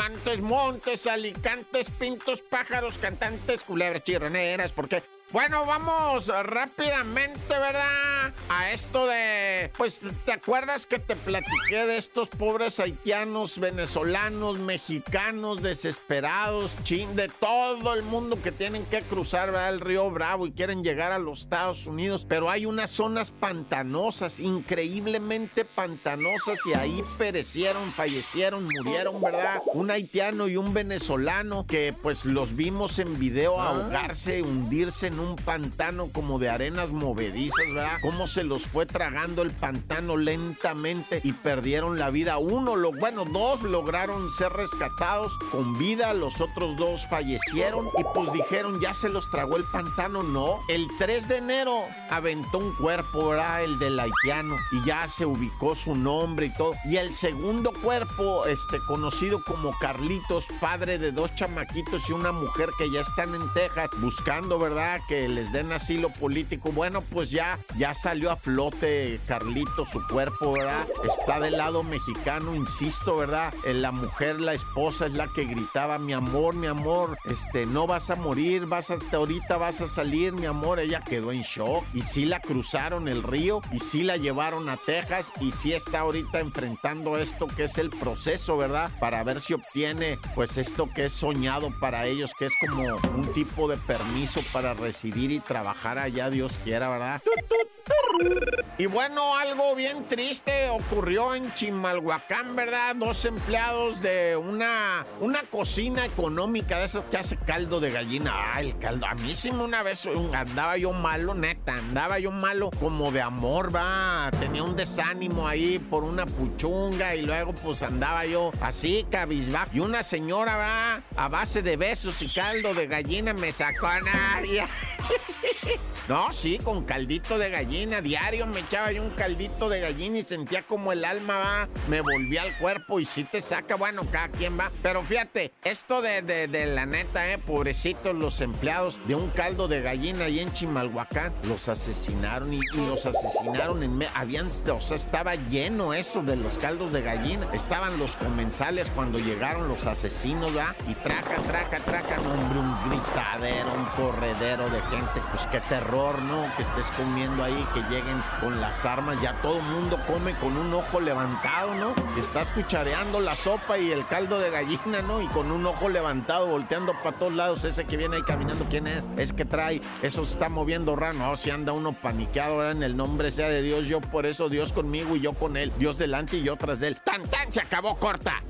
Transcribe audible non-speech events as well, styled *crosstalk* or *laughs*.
diamantes, montes, alicantes, pintos, pájaros, cantantes, culebras, chirroneras, porque bueno, vamos rápidamente, ¿verdad? A esto de, pues, ¿te acuerdas que te platiqué de estos pobres haitianos, venezolanos, mexicanos, desesperados, chin, de todo el mundo que tienen que cruzar, ¿verdad? El río Bravo y quieren llegar a los Estados Unidos, pero hay unas zonas pantanosas, increíblemente pantanosas y ahí perecieron, fallecieron, murieron, ¿verdad? Un haitiano y un venezolano que pues los vimos en video ah. ahogarse, hundirse en un pantano como de arenas movedizas, ¿verdad? Cómo se los fue tragando el pantano lentamente y perdieron la vida. Uno, lo, bueno, dos lograron ser rescatados con vida, los otros dos fallecieron y pues dijeron, ya se los tragó el pantano. No, el 3 de enero aventó un cuerpo, ¿verdad? El del haitiano y ya se ubicó su nombre y todo. Y el segundo cuerpo, este, conocido como Carlitos, padre de dos chamaquitos y una mujer que ya están en Texas buscando, ¿verdad? que les den asilo político. Bueno, pues ya, ya salió a flote Carlito, su cuerpo, ¿verdad? Está del lado mexicano, insisto, ¿verdad? Eh, la mujer, la esposa es la que gritaba, mi amor, mi amor, este, no vas a morir, vas a, ahorita vas a salir, mi amor. Ella quedó en shock y sí la cruzaron el río y sí la llevaron a Texas y sí está ahorita enfrentando esto que es el proceso, ¿verdad? Para ver si obtiene pues esto que es soñado para ellos, que es como un tipo de permiso para recibir y trabajar allá, Dios quiera, ¿verdad? Y bueno, algo bien triste ocurrió en Chimalhuacán, ¿verdad? Dos empleados de una, una cocina económica de esas que hace caldo de gallina. Ah, el caldo. A mí sí una vez andaba yo malo, neta. Andaba yo malo como de amor, va. Tenía un desánimo ahí por una puchunga y luego pues andaba yo así, cabizbajo. Y una señora, va, a base de besos y caldo de gallina me sacó a nadie. *laughs* No, sí, con caldito de gallina. Diario me echaba yo un caldito de gallina y sentía como el alma va, me volvía al cuerpo y sí te saca, bueno, cada quien va. Pero fíjate, esto de, de, la neta, eh, pobrecitos los empleados de un caldo de gallina ahí en Chimalhuacán, los asesinaron y, los asesinaron en... Habían, o sea, estaba lleno eso de los caldos de gallina. Estaban los comensales cuando llegaron los asesinos, ¿va? Y traca, traca, traca, hombre, un gritadero, un corredero de pues qué terror, ¿no? Que estés comiendo ahí, que lleguen con las armas, ya todo el mundo come con un ojo levantado, ¿no? Estás cuchareando la sopa y el caldo de gallina, ¿no? Y con un ojo levantado, volteando para todos lados, ese que viene ahí caminando, ¿quién es? Es que trae, eso se está moviendo raro, no, si anda uno paniqueado, ahora en el nombre sea de Dios, yo por eso Dios conmigo y yo con él, Dios delante y yo tras de él. ¡Tan, tan! Se acabó corta.